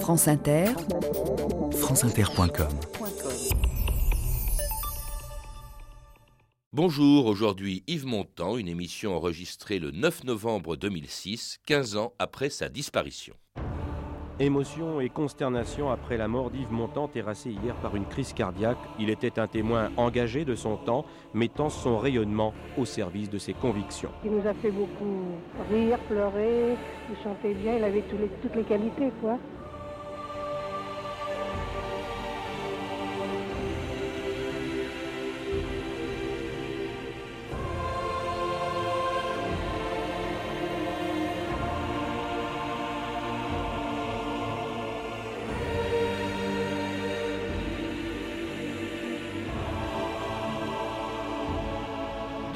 France Inter, franceinter.com Bonjour, aujourd'hui Yves Montand, une émission enregistrée le 9 novembre 2006, 15 ans après sa disparition. Émotion et consternation après la mort d'Yves Montand, terrassé hier par une crise cardiaque. Il était un témoin engagé de son temps, mettant son rayonnement au service de ses convictions. Il nous a fait beaucoup rire, pleurer, il chantait bien, il avait toutes les qualités, quoi.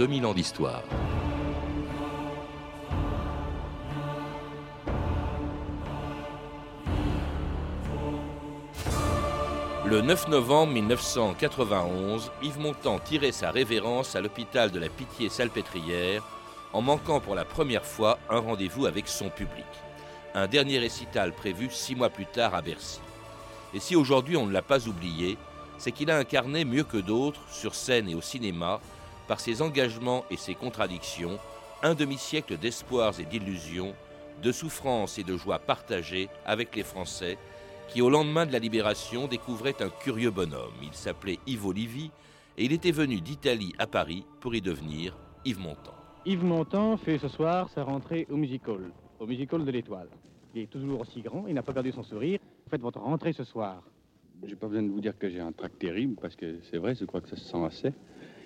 2000 ans d'histoire. Le 9 novembre 1991, Yves Montand tirait sa révérence à l'hôpital de la Pitié-Salpêtrière en manquant pour la première fois un rendez-vous avec son public. Un dernier récital prévu six mois plus tard à Bercy. Et si aujourd'hui on ne l'a pas oublié, c'est qu'il a incarné mieux que d'autres, sur scène et au cinéma, par ses engagements et ses contradictions, un demi-siècle d'espoirs et d'illusions, de souffrances et de joies partagées avec les Français, qui au lendemain de la libération découvraient un curieux bonhomme. Il s'appelait Yves Olivier et il était venu d'Italie à Paris pour y devenir Yves Montand. Yves Montand fait ce soir sa rentrée au Music Hall, au Music Hall de l'Étoile. Il est toujours aussi grand, il n'a pas perdu son sourire. Faites votre rentrée ce soir. J'ai pas besoin de vous dire que j'ai un trac terrible parce que c'est vrai, je crois que ça se sent assez.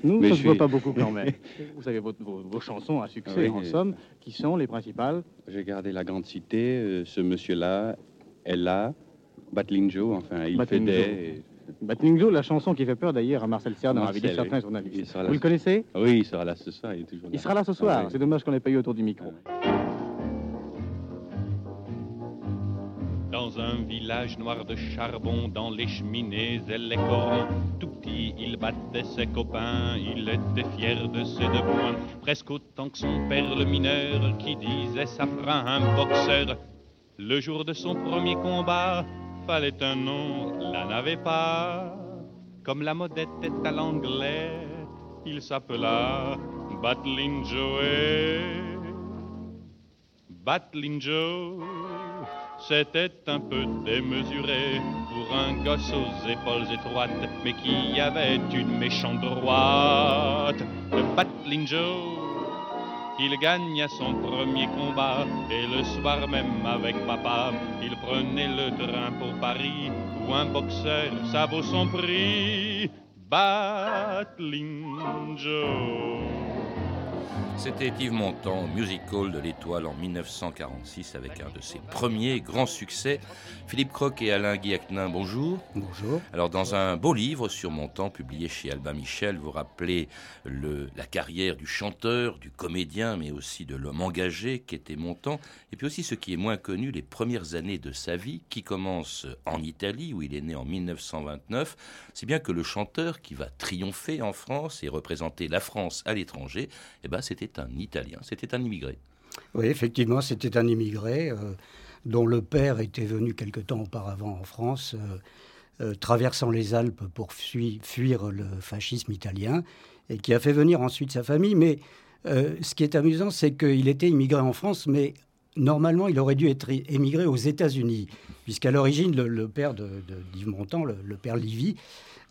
Nous, ça ne se voit pas beaucoup quand même. Vous avez vos, chansons à succès, en somme, qui sont les principales J'ai gardé La Grande Cité, euh, ce monsieur-là, elle là, Battling Joe, enfin, il fait des... Battling Joe, la chanson qui fait peur d'ailleurs à Marcel Serre dans la vie des certains journalistes. Vous le connaissez? Oui, il sera là ce soir. Il, il sera là ce soir. Ah C'est dommage qu'on n'ait pas eu autour du micro. Un village noir de charbon, dans les cheminées et les corons, tout petit, il battait ses copains, il était fier de ses deux points, presque autant que son père le mineur, qui disait fera un boxeur. Le jour de son premier combat, fallait un nom, la n'avait pas. Comme la modette est à l'anglais, il s'appela Battling Joe. Battling Joe. C'était un peu démesuré pour un gosse aux épaules étroites, mais qui avait une méchante droite. Le Battling Joe, il gagna son premier combat, et le soir même avec papa, il prenait le train pour Paris, où un boxeur, ça vaut son prix. Battling Joe. C'était Yves Montand, musical de l'Étoile en 1946 avec un de ses premiers grands succès. Philippe Croc et Alain Guillacnin, bonjour. Bonjour. Alors, dans un beau livre sur Montand publié chez Albin Michel, vous rappelez le, la carrière du chanteur, du comédien, mais aussi de l'homme engagé qu'était Montand, et puis aussi ce qui est moins connu, les premières années de sa vie, qui commencent en Italie, où il est né en 1929. C'est bien que le chanteur qui va triompher en France et représenter la France à l'étranger, eh ben, c'était un Italien, c'était un immigré. Oui, effectivement, c'était un immigré euh, dont le père était venu quelque temps auparavant en France, euh, euh, traversant les Alpes pour fuir, le fascisme italien, et qui a fait venir ensuite sa famille. Mais ce qui est amusant, c'est qu'il était immigré en France, mais normalement, il aurait dû être émigré aux États-Unis, puisqu'à l'origine, le, père de, d'Yves Montand, le, le père Livy,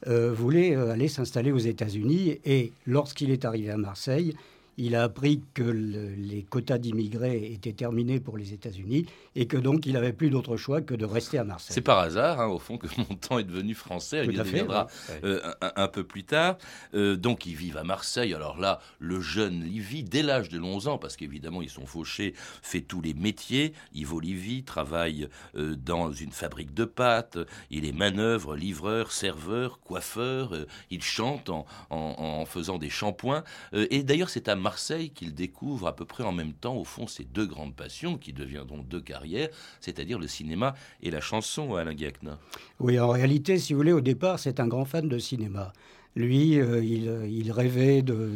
voulait aller s'installer aux États-Unis. Et lorsqu'il est arrivé à Marseille, il a appris que les quotas d'immigrés étaient terminés pour les États-Unis et que donc il n'avait plus d'autre choix que de rester à Marseille. C'est par hasard, hein, au fond, que Montand est devenu français. il deviendra euh, un, peu plus tard. Euh, donc ils vivent à Marseille. Alors là, le jeune Livy, dès l'âge de 11 ans, parce qu'évidemment ils sont fauchés, fait tous les métiers. Yves Livy travaille euh, dans une fabrique de pâtes. Il est manœuvre, livreur, serveur, coiffeur. il chante en, en faisant des shampoings. et d'ailleurs, c'est à Marseille qu'il découvre à peu près en même temps, au fond, ses deux grandes passions qui deviendront deux carrières, c'est-à-dire le cinéma et la chanson, Alain Guiacna. Oui, en réalité, si vous voulez, au départ, c'est un grand fan de cinéma. Lui, euh, il, rêvait de,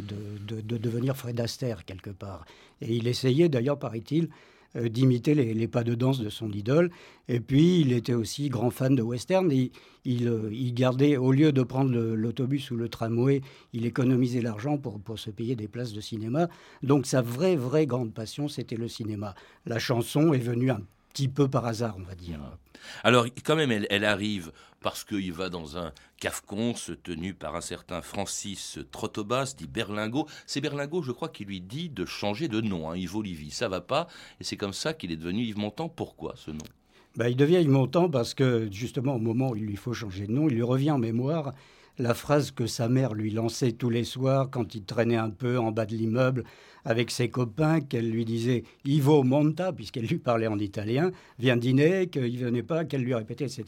de, devenir Fred Astaire quelque part. Et il essayait, d'ailleurs, paraît-il, euh, d'imiter les, pas de danse de son idole. Et puis, il était aussi grand fan de western. Il, euh, il gardait, au lieu de prendre l'autobus ou le tramway, il économisait l'argent pour, pour se payer des places de cinéma. Donc, sa vraie, vraie grande passion, c'était le cinéma. La chanson est venue un petit peu par hasard, on va dire. Alors, quand même, elle, arrive parce qu'il va dans un se tenu par un certain Francis Trottobas, dit Berlingot. C'est Berlingot, je crois, qui lui dit de changer de nom. Hein, Yves Olivier, ça va pas. Et c'est comme ça qu'il est devenu Yves Montand. Pourquoi ce nom? Bah, Il devient Yves Montand parce que, justement, au moment où il lui faut changer de nom, il lui revient en mémoire la phrase que sa mère lui lançait tous les soirs quand il traînait un peu en bas de l'immeuble avec ses copains, qu'elle lui disait Ivo monta, puisqu'elle lui parlait en italien, viens dîner, qu'il venait pas, qu'elle lui répétait, etc.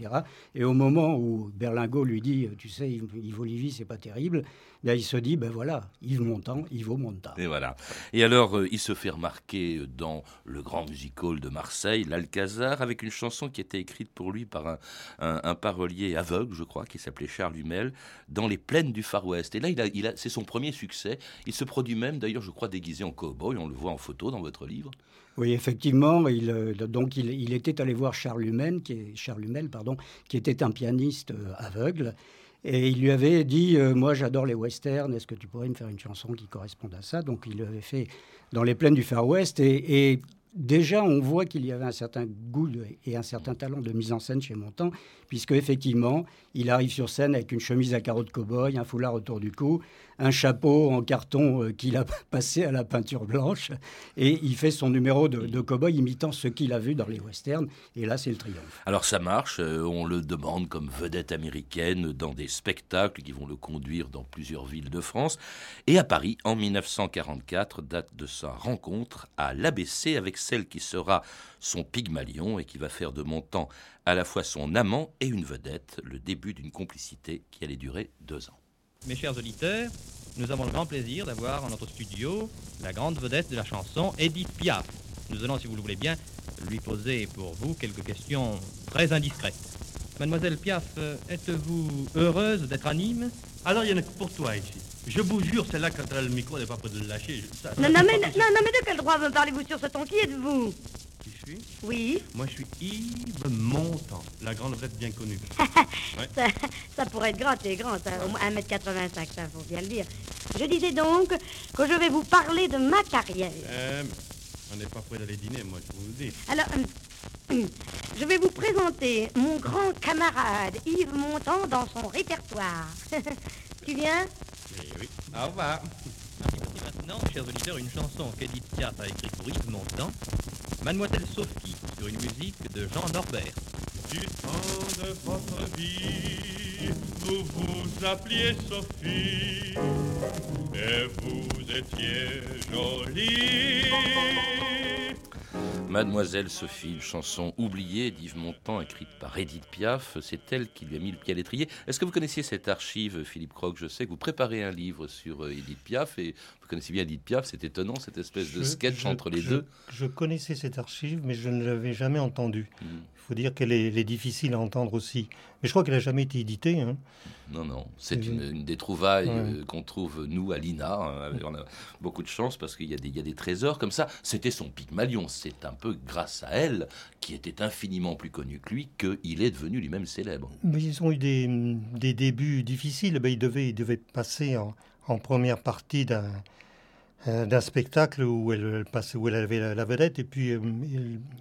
Et au moment où Berlingot lui dit Tu sais, Ivo Livy, c'est pas terrible, il se dit, ben voilà, Yves Montand, Yves Montand. Et voilà. Et alors, euh, il se fait remarquer dans le grand musical de Marseille, l'Alcazar, avec une chanson qui était écrite pour lui par un, parolier aveugle, je crois, qui s'appelait Charles Humel, dans les plaines du Far West. Et là, il a, il a, c'est son premier succès. Il se produit même, d'ailleurs, je crois, déguisé en cow-boy. On le voit en photo dans votre livre. Oui, effectivement. Il, euh, donc, il, était allé voir Charles Humel, qui est, Charles Humel, pardon, qui était un pianiste euh, aveugle. Et il lui avait dit euh, Moi, j'adore les westerns, est-ce que tu pourrais me faire une chanson qui corresponde à ça? Donc, il l'avait fait dans les plaines du Far West. Et, déjà, on voit qu'il y avait un certain goût et un certain talent de mise en scène chez Montand, puisque effectivement, il arrive sur scène avec une chemise à carreaux de cow-boy, un foulard autour du cou, un chapeau en carton euh, qu'il a passé à la peinture blanche, et il fait son numéro de, de cow-boy imitant ce qu'il a vu dans les westerns, et là c'est le triomphe. Alors ça marche, euh, on le demande comme vedette américaine dans des spectacles qui vont le conduire dans plusieurs villes de France, et à Paris en 1944, date de sa rencontre à l'ABC avec celle qui sera son Pygmalion et qui va faire de Montand à la fois son amant et une vedette, le début d'une complicité qui allait durer deux ans. Mes chers auditeurs, nous avons le grand plaisir d'avoir en notre studio la grande vedette de la chanson, Edith Piaf. Nous allons, si vous le voulez bien, lui poser pour vous quelques questions très indiscrètes. Mademoiselle Piaf, êtes-vous heureuse d'être à Nîmes Alors, il y en a que pour toi ici. Je vous jure, celle-là, quand elle a le micro, elle n'est pas prête de le lâcher. non, non, mais, non, non, mais de quel droit me parlez-vous sur ce ton Qui êtes-vous Qui je suis Oui. Moi, je suis Yves Montand, la grande vedette bien connue. ça, pourrait être grand, c'est grand, ça, au moins 1m85, ça, faut bien le dire. Je disais donc que je vais vous parler de ma carrière. Euh, on n'est pas prêt d'aller dîner, moi, je vous le dis. Alors, hum, je vais vous présenter mon grand camarade Yves Montand dans son répertoire. tu viens? Oui. Au revoir. Voici maintenant, chers auditeurs, une chanson qu'Edith Piaf a écrite pour Yves Montand, Mademoiselle Sophie, sur une musique de Jean Norbert. Du temps de votre vie, vous vous appeliez Sophie, et vous étiez jolie. Mademoiselle Sophie, une chanson oubliée d'Yves Montand, écrite par Edith Piaf. C'est elle qui lui a mis le pied à l'étrier. Est-ce que vous connaissiez cette archive, Philippe Croc? Je sais que vous préparez un livre sur euh, Edith Piaf et vous connaissez bien Edith Piaf. C'est étonnant, cette espèce de sketch entre les deux. Je connaissais cette archive, mais je ne l'avais jamais entendue. Hmm faut dire qu'elle est, difficile à entendre aussi. Mais je crois qu'elle n'a jamais été éditée. Hein. Non, non, c'est une, des trouvailles euh, qu'on trouve, nous, à l'INA. Hein. On a beaucoup de chance parce qu'il y, y, a des trésors comme ça. C'était son Pygmalion. C'est un peu grâce à elle, qui était infiniment plus connue que lui, qu'il est devenu lui-même célèbre. Mais ils ont eu des, des débuts difficiles. Ben, il, devait, il devait passer en, en première partie d'un euh, d'un spectacle où elle, passait, où elle avait la, vedette et puis euh,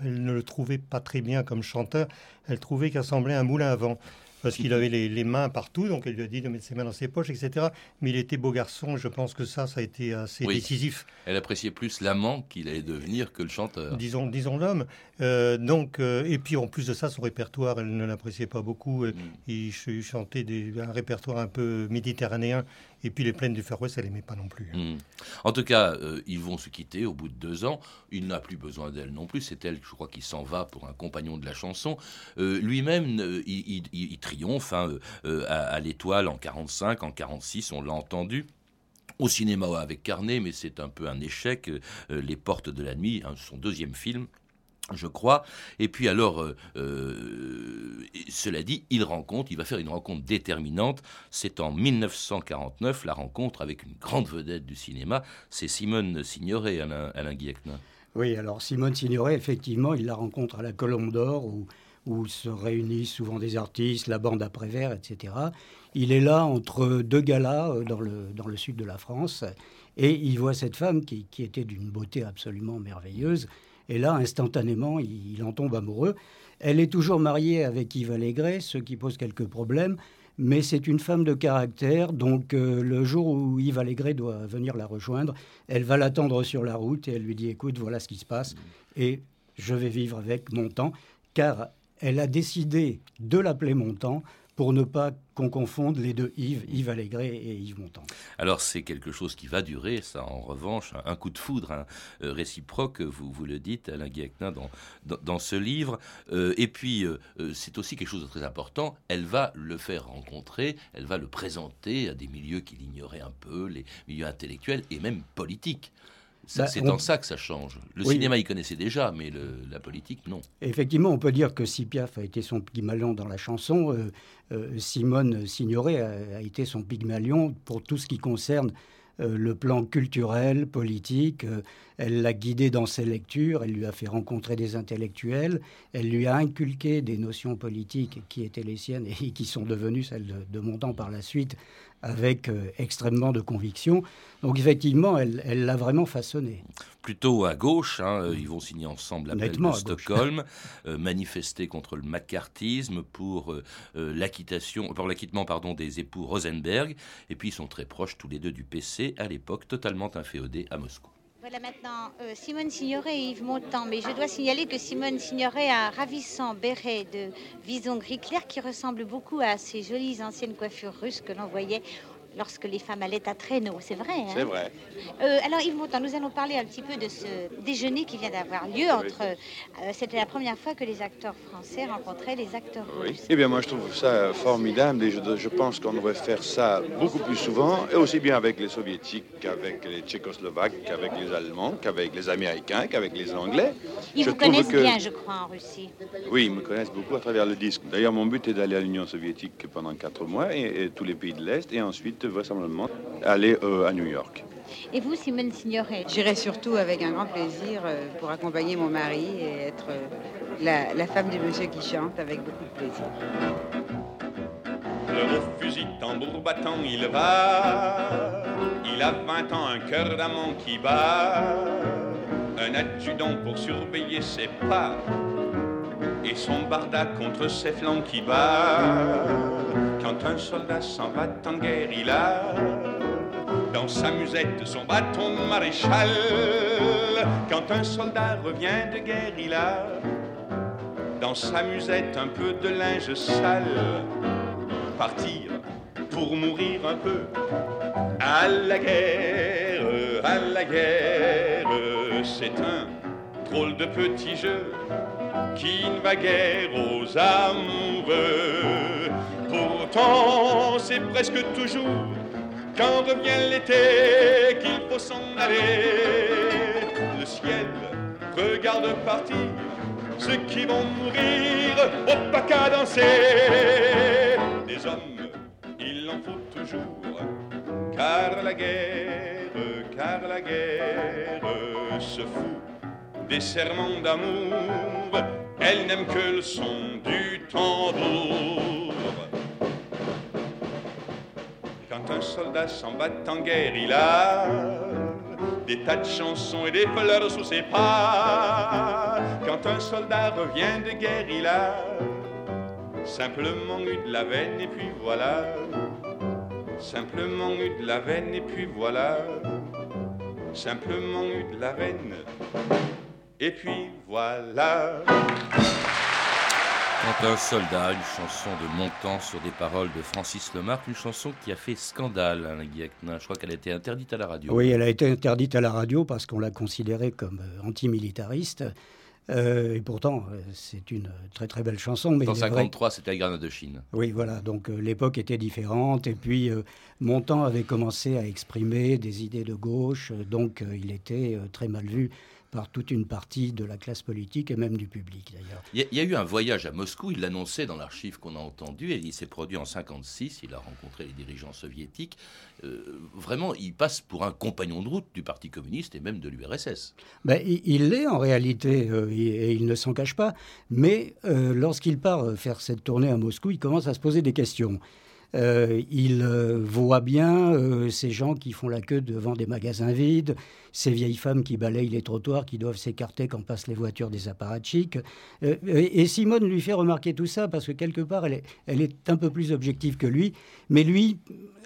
elle, ne le trouvait pas très bien comme chanteur. Elle trouvait qu'il ressemblait à un moulin à vent parce qu'il avait les, mains partout, donc elle lui a dit de mettre ses mains dans ses poches, etc. Mais il était beau garçon, je pense que ça, ça a été assez décisif. Elle appréciait plus l'amant qu'il allait devenir que le chanteur. Disons, disons l'homme. Euh, donc, euh, et puis en plus de ça, son répertoire, elle ne l'appréciait pas beaucoup. Mm. Il, chantait des, un répertoire un peu méditerranéen. Et puis les plaines du Far West, elle n'aimait pas non plus. Mm. En tout cas, euh, ils vont se quitter au bout de deux ans. Il n'a plus besoin d'elle non plus. C'est elle, je crois, qui s'en va pour un compagnon de la chanson. Lui-même, il, triomphe hein, à, à l'étoile en 45, en 46, on l'a entendu au cinéma avec Carnet, mais c'est un peu un échec. Euh, Les Portes de la Nuit, hein, son deuxième film, je crois. Et puis alors, euh, euh, cela dit, il rencontre, il va faire une rencontre déterminante. C'est en 1949 la rencontre avec une grande vedette du cinéma, c'est Simone Signoret, Alain, Alain Oui, alors Simone Signoret, effectivement, il la rencontre à la Colombe d'Or où, se réunissent souvent des artistes, la bande après-vert, etc. Il est là entre deux galas euh, dans le, dans le sud de la France et il voit cette femme qui était d'une beauté absolument merveilleuse. Et là, instantanément, il, en tombe amoureux. Elle est toujours mariée avec Yves Allégret, ce qui pose quelques problèmes. Mais c'est une femme de caractère, donc euh, le jour où Yves Allégret doit venir la rejoindre, elle va l'attendre sur la route et elle lui dit écoute, voilà ce qui se passe et je vais vivre avec mon temps, car elle a décidé de l'appeler mon temps pour ne pas qu'on confonde les deux Yves, Yves Allégret et Yves Montand. Alors c'est quelque chose qui va durer, ça en revanche, un coup de foudre hein, euh, réciproque, vous, vous le dites, Alain Guiacnin, dans, dans, ce livre. Euh, et puis euh, c'est aussi quelque chose de très important, elle va le faire rencontrer, elle va le présenter à des milieux qu'il ignorait un peu, les milieux intellectuels et même politiques. Bah, c'est on... en ça que ça change. Le oui. cinéma, il connaissait déjà, mais le, la politique, non. Effectivement, on peut dire que si Piaf a été son Pygmalion dans la chanson, euh, euh, Simone Signoret a, a, été son Pygmalion pour tout ce qui concerne euh, le plan culturel, politique. Elle l'a guidé dans ses lectures, elle lui a fait rencontrer des intellectuels, elle lui a inculqué des notions politiques qui étaient les siennes et qui sont devenues celles de, de Montand par la suite, avec euh, extrêmement de conviction. Donc effectivement, elle l'a vraiment façonné. Plutôt à gauche, hein, euh, ils vont signer ensemble l'appel de Stockholm, euh, manifester contre le macartisme pour euh, l'acquittation, pour l'acquittement pardon des époux Rosenberg, et puis ils sont très proches tous les deux du PC à l'époque, totalement inféodés à Moscou. Voilà maintenant euh, Simone Signoret et Yves Montand, mais je dois signaler que Simone Signoret a un ravissant béret de vison gris clair qui ressemble beaucoup à ces jolies anciennes coiffures russes que l'on voyait lorsque les femmes allaient à traîneau, c'est vrai. Hein c'est vrai. Euh, alors Yves Montand, nous allons parler un petit peu de ce déjeuner qui vient d'avoir lieu entre. Euh, C'était la première fois que les acteurs français rencontraient les acteurs oui. russes. Eh bien, moi, je trouve ça formidable et je, je pense qu'on devrait faire ça beaucoup plus souvent, et aussi bien avec les soviétiques qu'avec les tchécoslovaques, qu'avec les allemands, qu'avec les américains, qu'avec les anglais. Ils je vous connaissent que... bien, je crois, en Russie. Oui, ils me connaissent beaucoup à travers le disque. D'ailleurs, mon but est d'aller à l'Union soviétique pendant quatre mois et, et tous les pays de l'Est, et ensuite vraisemblablement aller euh, à New York. Et vous, Simone Signoret? J'irai surtout avec un grand plaisir euh, pour accompagner mon mari et être euh, la, la, femme du monsieur qui chante avec beaucoup de plaisir. Le haut fusil tambour battant, il va. Il a 20 ans, un cœur d'amant qui bat. Un adjudant pour surveiller ses pas. Et son barda contre ses flancs qui bat. Quand un soldat s'en va en guerre, il a dans sa musette son bâton maréchal. Quand un soldat revient de guerre, il a dans sa musette un peu de linge sale. Partir pour mourir un peu à la guerre, à la guerre, c'est un drôle de petit jeu qui ne va guère aux amoureux. Pourtant, c'est presque toujours quand revient l'été qu'il faut s'en aller. Le ciel regarde partir ceux qui vont mourir au pas danser. Des hommes, il en faut toujours, car la guerre, car la guerre se fout des serments d'amour. Elle n'aime que le son du tambour. Quand un soldat s'en bat en guerre, il a des tas de chansons et des fleurs sous ses pas. Quand un soldat revient de guerre, il a simplement eu de la veine et puis voilà. Simplement eu de la veine et puis voilà. Simplement eu de la veine et puis voilà. Quand un soldat, une chanson de Montand sur des paroles de Francis Lemarque, une chanson qui a fait scandale, Alain Guiacnin. Je crois qu'elle a été interdite à la radio. Oui, elle a été interdite à la radio parce qu'on l'a considérée comme antimilitariste. Euh, et pourtant, c'est une très très belle chanson. Mais en 1953, c'était la Grenade de Chine. Oui, voilà. Donc euh, l'époque était différente. Et puis, euh, Montand avait commencé à exprimer des idées de gauche. donc, il était très mal vu par toute une partie de la classe politique et même du public d'ailleurs. Il y, a eu un voyage à Moscou, il l'annonçait dans l'archive qu'on a entendu, et il s'est produit en 56, il a rencontré les dirigeants soviétiques. Euh, vraiment, il passe pour un compagnon de route du Parti communiste et même de l'URSS. Ben, il l'est en réalité, euh, et il ne s'en cache pas, mais euh, lorsqu'il part faire cette tournée à Moscou, il commence à se poser des questions. Euh, il euh, voit bien euh, ces gens qui font la queue devant des magasins vides, ces vieilles femmes qui balayent les trottoirs, qui doivent s'écarter quand passent les voitures des apparatchiks. et Simone lui fait remarquer tout ça parce que quelque part, elle est, elle est un peu plus objective que lui, mais lui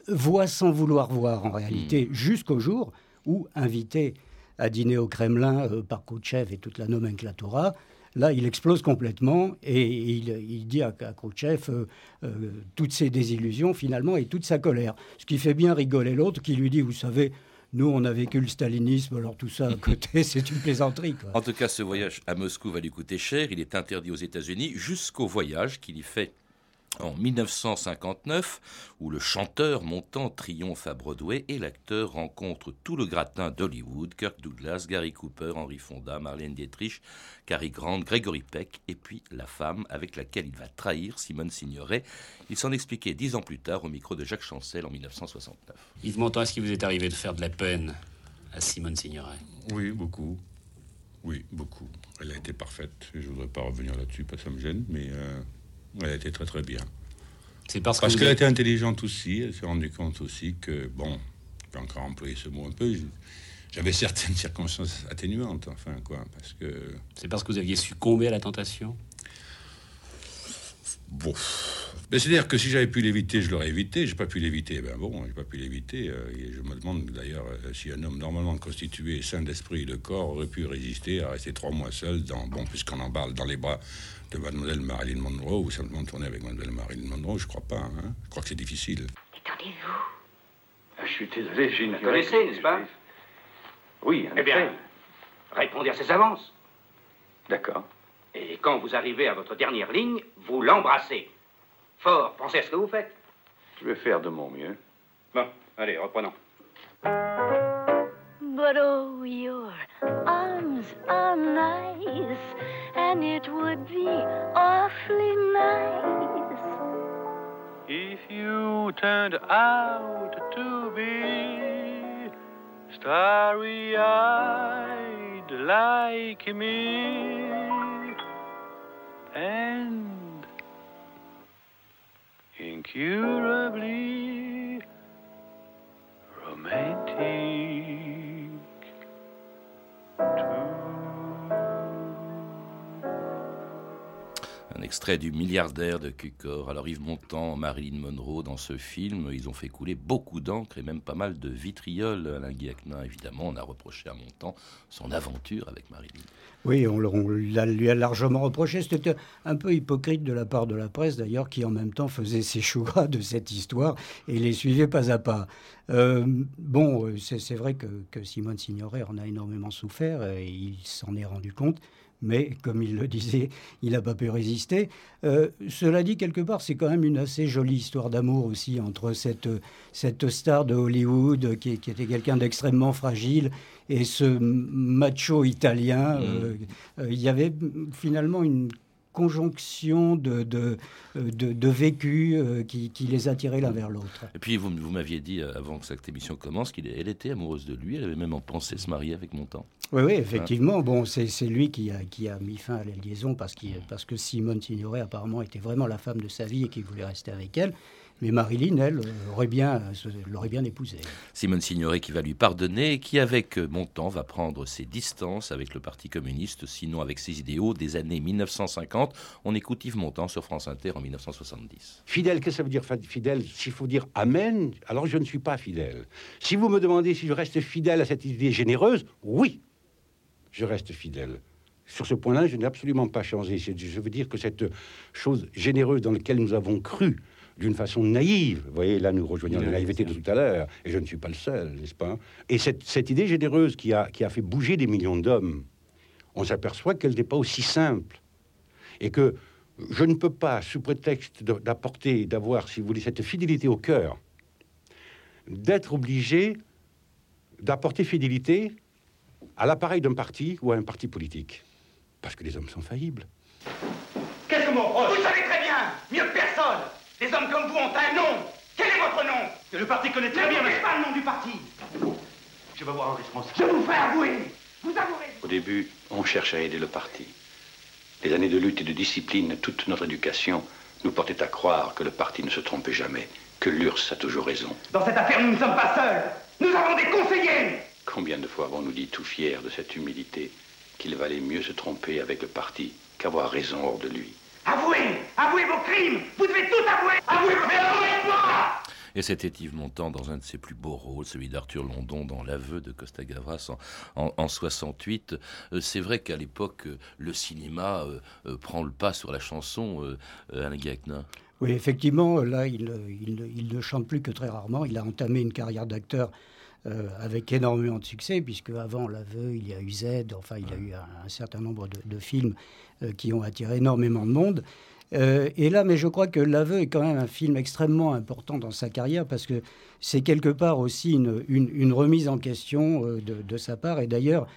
voit sans vouloir voir en réalité, hmm. jusqu'au jour où, invité à dîner au Kremlin par Khrouchtchev et toute la nomenclatura, Là, il explose complètement et il, dit à, Khrouchtchev euh, euh, toutes ses désillusions finalement et toute sa colère. Ce qui fait bien rigoler l'autre qui lui dit, vous savez, nous, on a vécu le stalinisme, alors tout ça à côté, c'est une plaisanterie. En tout cas, ce voyage à Moscou va lui coûter cher. Il est interdit aux États-Unis jusqu'au voyage qu'il y fait en 1959, où le chanteur montant triomphe à Broadway et l'acteur rencontre tout le gratin d'Hollywood, Kirk Douglas, Gary Cooper, Henry Fonda, Marlène Dietrich, Cary Grant, Gregory Peck, et puis la femme avec laquelle il va trahir, Simone Signoret. Il s'en expliquait dix ans plus tard au micro de Jacques Chancel en 1969. Yves Montand, est-ce qu'il vous est arrivé de faire de la peine à Simone Signoret? Oui, beaucoup. Oui, beaucoup. Elle a été parfaite. Je ne voudrais pas revenir là-dessus, parce que ça me gêne, mais... Euh, elle été très très bien. C'est parce, parce qu'elle était intelligente aussi. Elle s'est rendue compte aussi que, bon, je vais encore employer ce mot un peu, j'avais certaines circonstances atténuantes, enfin, quoi, parce que... C'est parce que vous aviez succombé à la tentation? Bon. C'est-à-dire que si j'avais pu l'éviter, je l'aurais évité. J'ai pas pu l'éviter. Ben bon, j'ai pas pu l'éviter. Euh, et je me demande d'ailleurs euh, si un homme normalement constitué, sain d'esprit et de corps, aurait pu résister à rester trois mois seul, dans, bon, puisqu'on en parle, dans les bras de mademoiselle Marilyn Monroe, ou simplement tourner avec mademoiselle Marilyn Monroe, je crois pas. Hein. Je crois que c'est difficile. Qu'attendez-vous ah, Je suis désolé, j'ai une... Vous connaissez, n'est-ce pas Oui, Eh bien, répondez à ses avances. D'accord. Et quand vous arrivez à votre dernière ligne, vous l'embrassez. Fort, pensez à ce que vous faites. Je vais faire de mon mieux. Bon, allez, reprenons. But oh, your arms are nice, and it would be awfully nice if you turned out to be starry-eyed like me, and incurably romantic extrait du milliardaire de Cucor. Alors Yves Montand, Marilyn Monroe, dans ce film, ils ont fait couler beaucoup d'encre et même pas mal de vitriol. Alain Guiacnin, évidemment, on a reproché à Montand son aventure avec Marilyn. Oui, on, lui a largement reproché. C'était un peu hypocrite de la part de la presse, d'ailleurs, qui en même temps faisait ses choux de cette histoire et les suivait pas à pas. Euh, bon, euh, c'est vrai que, que Simone Signoret en a énormément souffert et il s'en est rendu compte mais comme il le disait, il n'a pas pu résister. Euh, cela dit, quelque part, c'est quand même une assez jolie histoire d'amour aussi entre cette, cette star de Hollywood qui, qui était quelqu'un d'extrêmement fragile et ce macho italien. Mm. Euh, euh, il y avait finalement une conjonction de, de, de, vécus qui, qui, les attirait l'un vers l'autre. Et puis, vous, vous m'aviez dit, avant que cette émission commence, qu'elle était amoureuse de lui. Elle avait même en pensé se marier avec Montand. Oui, oui, effectivement. Bon, c'est lui qui a, qui a mis fin à la liaison parce, parce que Simone Signoret, apparemment, était vraiment la femme de sa vie et qu'il voulait rester avec elle. Mais Marilyn, elle, aurait bien, l'aurait bien épousée. Simone Signoret qui va lui pardonner et qui, avec Montand, va prendre ses distances avec le Parti communiste, sinon avec ses idéaux des années 1950. On écoute Yves Montand sur France Inter en 1970. Fidèle, qu'est-ce que ça veut dire fidèle? S'il faut dire Amen, alors je ne suis pas fidèle. Si vous me demandez si je reste fidèle à cette idée généreuse, oui, je reste fidèle. Sur ce point-là, je n'ai absolument pas changé. Je veux dire que cette chose généreuse dans laquelle nous avons cru, d'une façon naïve. Vous voyez, là, nous rejoignons la naïveté de tout à l'heure, et je ne suis pas le seul, n'est-ce pas? Et cette, cette, idée généreuse qui a, qui a fait bouger des millions d'hommes, on s'aperçoit qu'elle n'est pas aussi simple. Et que je ne peux pas, sous prétexte d'apporter, d'avoir, si vous voulez, cette fidélité au cœur, d'être obligé d'apporter fidélité à l'appareil d'un parti ou à un parti politique. Parce que les hommes sont faillibles. Qu'est-ce que mon Vous savez très bien, mieux que personne. Les hommes comme vous ont un nom. Quel est votre nom Le parti connaît très bien, Ne mais... pas le nom du parti. Je vais voir un responsable. Je vous fais avouer. Vous avouerez. Au début, on cherche à aider le parti. Les années de lutte et de discipline, toute notre éducation, nous portaient à croire que le parti ne se trompait jamais, que l'URSS a toujours raison. Dans cette affaire, nous ne sommes pas seuls. Nous avons des conseillers. Combien de fois avons-nous dit tout fiers de cette humilité qu'il valait mieux se tromper avec le parti qu'avoir raison hors de lui? Avouez. Avouez vos crimes. Vous devez tout avouer. Avouez vos avouez-moi. Et c'était Yves Montand dans un de ses plus beaux rôles, celui d'Arthur London dans L'aveu de Costa Gavras en, en, en 68. Euh, c'est vrai qu'à l'époque, euh, le cinéma euh, euh, prend le pas sur la chanson, Alain Guiacna. Oui, effectivement, là, il, il, il, ne chante plus que très rarement. Il a entamé une carrière d'acteur euh, avec énormément de succès, puisque avant l'aveu, il y a eu Z, enfin, il y a eu un, un certain nombre de, de films euh, qui ont attiré énormément de monde. Euh, et là, mais je crois que L'aveu est quand même un film extrêmement important dans sa carrière parce que c'est quelque part aussi une, remise en question euh, de, de, sa part. Et d'ailleurs,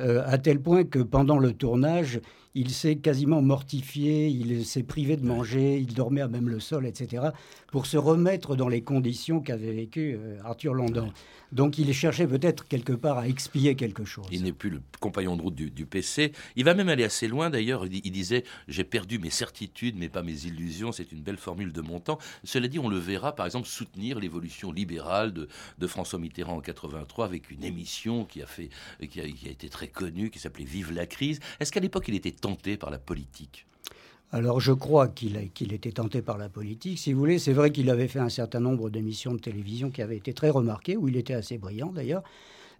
euh, à tel point que pendant le tournage, il s'est quasiment mortifié, il s'est privé de manger, il dormait à même le sol, etc., pour se remettre dans les conditions qu'avait vécues euh, Arthur London. Donc il cherchait peut-être quelque part à expier quelque chose. Il n'est plus le compagnon de route du, du, PC. Il va même aller assez loin d'ailleurs. Il, il, disait J'ai perdu mes certitudes, mais pas mes illusions. C'est une belle formule de mon temps. Cela dit, on le verra par exemple soutenir l'évolution libérale de, de, François Mitterrand en 83 avec une émission qui a, fait, qui a, qui a été très connue, qui s'appelait Vive la crise. Est-ce qu'à l'époque il était tenté par la politique alors je crois qu'il qu était tenté par la politique. Si vous voulez, c'est vrai qu'il avait fait un certain nombre d'émissions de télévision qui avaient été très remarquées, où il était assez brillant d'ailleurs,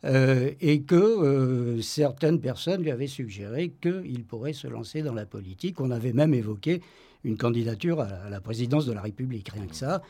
euh, et que euh, certaines personnes lui avaient suggéré qu'il pourrait se lancer dans la politique. On avait même évoqué une candidature à la présidence de la République, rien que ça.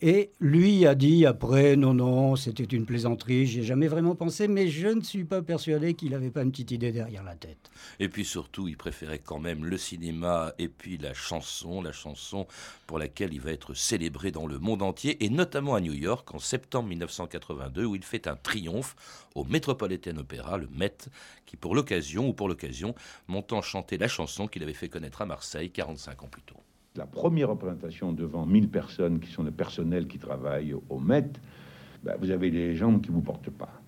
Et lui a dit après, non, non, c'était une plaisanterie, j'ai jamais vraiment pensé, mais je ne suis pas persuadé qu'il n'avait pas une petite idée derrière la tête. Et puis surtout, il préférait quand même le cinéma et puis la chanson, la chanson pour laquelle il va être célébré dans le monde entier, et notamment à New York en septembre 1982, où il fait un triomphe au Metropolitan Opera, le Met, qui pour l'occasion, ou pour l'occasion, montant chanter la chanson qu'il avait fait connaître à Marseille 45 ans plus tôt la première représentation devant 1000 personnes qui sont le personnel qui travaille au Met, ben vous avez les jambes qui vous portent pas.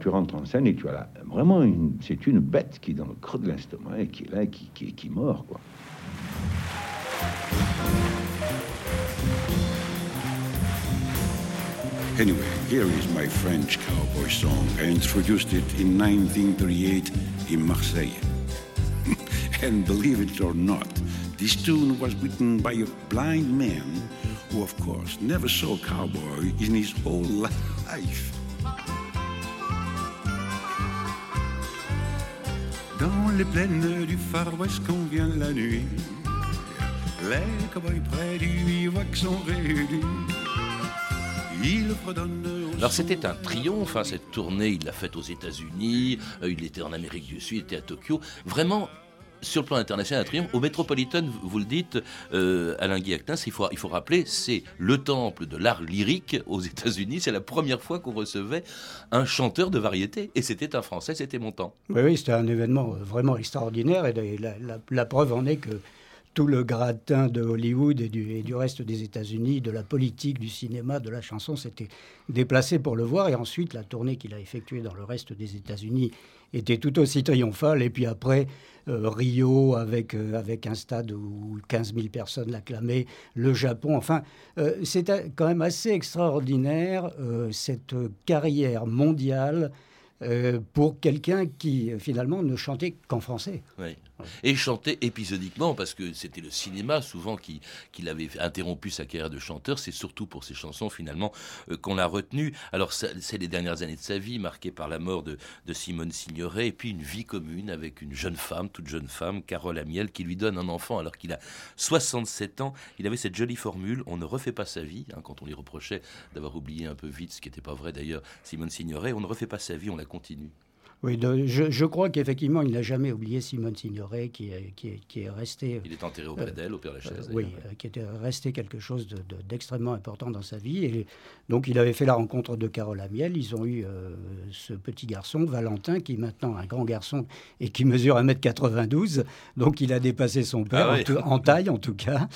Tu rentres en scène et tu as là, vraiment, c'est une bête qui est dans le creux de l'estomac et qui est là et qui, qui, qui mord, quoi. Anyway, here is my French cowboy song. I introduced it in 1938 in Marseille. And believe it or not, this tune was written by a blind man who, of course, never saw a cowboy in his whole life. Dans les plaines du Far West qu'on vient la nuit, les cowboys près du bivouac sont réunis. Alors c'était un triomphe, hein, cette tournée, il l'a faite aux États-Unis, euh, il était en Amérique du Sud, il était à Tokyo. Vraiment, sur le plan international, un triomphe. Au Metropolitan, vous le dites, euh, Alain Guiactin, il faut, il faut rappeler, c'est le temple de l'art lyrique aux États-Unis. C'est la première fois qu'on recevait un chanteur de variété. Et c'était un Français, c'était Montand. Oui, oui c'était un événement vraiment extraordinaire. Et la, la, preuve en est que tout le gratin de Hollywood et du reste des États-Unis, de la politique, du cinéma, de la chanson, s'était déplacé pour le voir. Et ensuite, la tournée qu'il a effectuée dans le reste des États-Unis était tout aussi triomphale. Et puis après, euh, Rio, avec, euh, avec un stade où 15 000 personnes l'acclamaient, le Japon. Enfin, euh, c'est quand même assez extraordinaire, cette carrière mondiale pour quelqu'un qui finalement ne chantait qu'en français. Oui. Et chantait épisodiquement parce que c'était le cinéma souvent qui, qui avait interrompu sa carrière de chanteur. C'est surtout pour ses chansons finalement euh, qu'on l'a retenu. Alors c'est les dernières années de sa vie marquées par la mort de, de, Simone Signoret et puis une vie commune avec une jeune femme, toute jeune femme, Carole Amiel, qui lui donne un enfant alors qu'il a 67 ans. Il avait cette jolie formule on ne refait pas sa vie hein, quand on lui reprochait d'avoir oublié un peu vite, ce qui n'était pas vrai d'ailleurs, Simone Signoret. On ne refait pas sa vie, on la continue. Oui, de- je, je crois qu'effectivement, il n'a jamais oublié Simone Signoret, qui est, qui est, qui est resté. Il est enterré auprès d'elle, au Père Lachaise, oui, euh, qui était resté quelque chose de- de- d'extrêmement important dans sa vie. Et donc, il avait fait la rencontre de Carole Amiel. Ils ont eu euh, ce petit garçon, Valentin, qui est maintenant un grand garçon et qui mesure 1m92. Donc, il a dépassé son père, Ah en oui. taille en tout cas.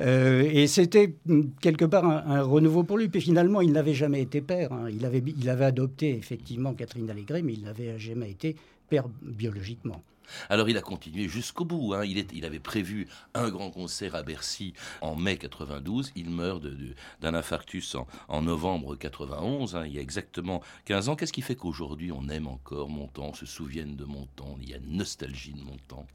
Euh, et c'était mm, quelque part un, un renouveau pour lui. Puis finalement, il n'avait jamais été père. hein. Il, avait, bi- il avait adopté effectivement Catherine Allegret, mais il n'avait jamais été père biologiquement. Alors il a continué jusqu'au bout. hein. Il, est- il avait prévu un grand concert à Bercy en mai 92. Il meurt de- de- d'un infarctus en, en novembre 91, hein, il y a exactement 15 ans. Qu'est-ce qui fait qu'aujourd'hui on aime encore Montand, on se souvienne de Montand, il y a nostalgie de Montand?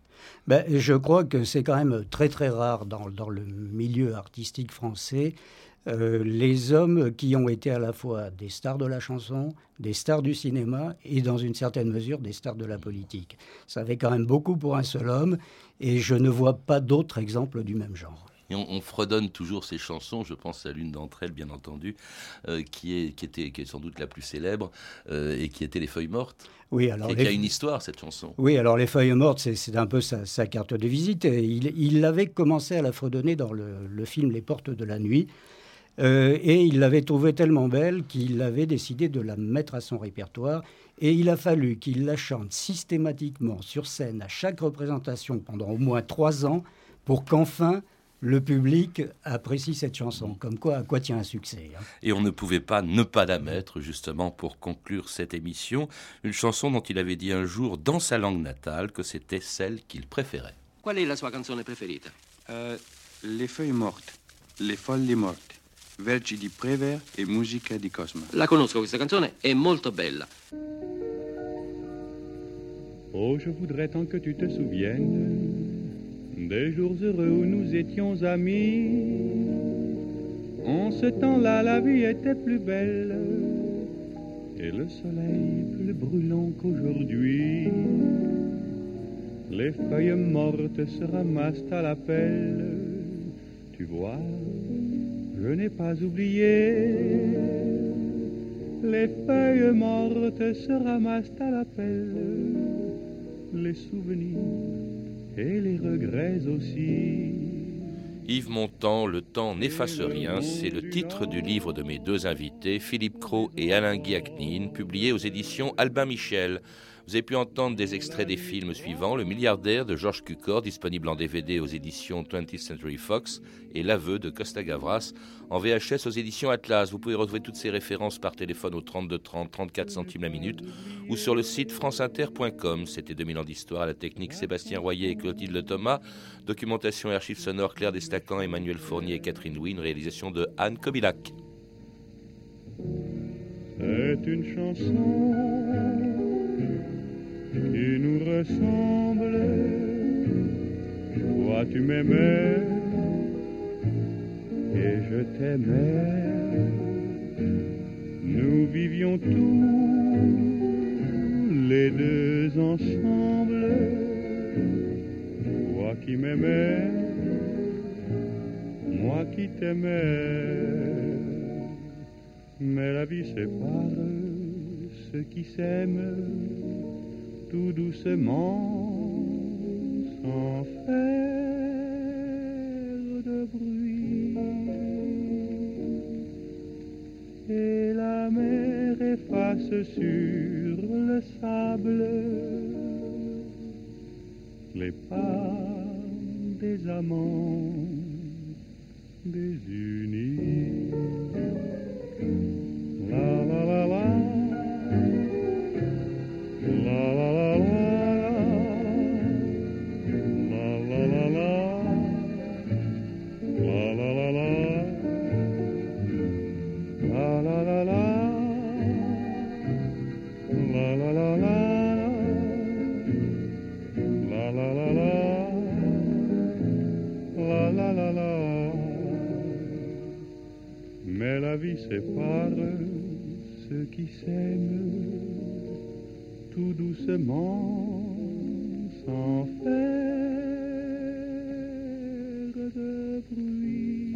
Ben, je crois que c'est quand même très très rare dans, dans le milieu artistique français euh, les hommes qui ont été à la fois des stars de la chanson, des stars du cinéma et dans une certaine mesure des stars de la politique. Ça fait quand même beaucoup pour un seul homme et je ne vois pas d'autres exemples du même genre. Et on, on fredonne toujours ces chansons, je pense à l'une d'entre elles, bien entendu, euh, qui, est, qui, était, qui est sans doute la plus célèbre, euh, et qui était Les Feuilles Mortes. Oui, alors les- qui a une histoire, cette chanson. Oui, alors les feuilles mortes, c'est- un peu sa, sa carte de visite. Et Il, il l'avait commencé à la fredonner dans le, le film Les Portes de la Nuit. Euh, et il l'avait trouvée tellement belle qu'il avait décidé de la mettre à son répertoire. Et il a fallu qu'il la chante systématiquement sur scène à chaque représentation pendant au moins trois ans pour qu'enfin le public apprécie cette chanson. Comme quoi, à quoi tient un succès hein. Et on ne pouvait pas ne pas la mettre, justement, pour conclure cette émission. Une chanson dont il avait dit un jour, dans sa langue natale, que c'était celle qu'il préférait. Qual è la sua canzone preferita? Eh, le feuilles mortes, le folli morte, versi di Prévert e musica di Cosma. La conosco questa canzone, è molto bella. Oh, je voudrais tant que tu te souviennes des jours heureux où nous étions amis. En ce temps-là, la vie était plus belle et le soleil plus brûlant qu'aujourd'hui. Les feuilles mortes se ramassent à la pelle. Tu vois, je n'ai pas oublié. Les feuilles mortes se ramassent à la pelle. Les souvenirs et les regrets aussi. Yves Montand, Le temps n'efface rien, c'est le titre du livre de mes deux invités, Philippe Cros et Alain Guiacnine, publié aux éditions Albin Michel. Vous avez pu entendre des extraits des films suivants Le milliardaire de Georges Cukor, disponible en DVD aux éditions 20th Century Fox, et L'aveu de Costa Gavras, en VHS aux éditions Atlas. Vous pouvez retrouver toutes ces références par téléphone au 32 30 34 centimes la minute ou sur le site franceinter.com. C'était 2000 ans d'histoire la technique Sébastien Royer et Clotilde Thomas, documentation et archives sonores Claire Destacan, Emmanuel Fournier et Catherine une réalisation de Anne Kobilac. C'est une chanson qui nous ressemble. Toi tu m'aimais et je t'aimais. Nous vivions tous les deux ensemble. Toi qui m'aimais, moi qui t'aimais. Mais la vie sépare ceux qui s'aiment tout doucement, sans faire de bruit. Et la mer efface sur le sable les pas des amants désunis. Doucement, sans faire de bruit.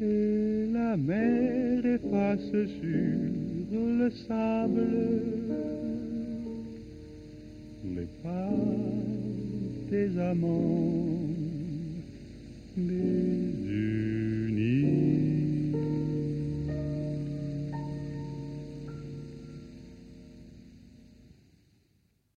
Et la mer efface sur le sable, les pas des amants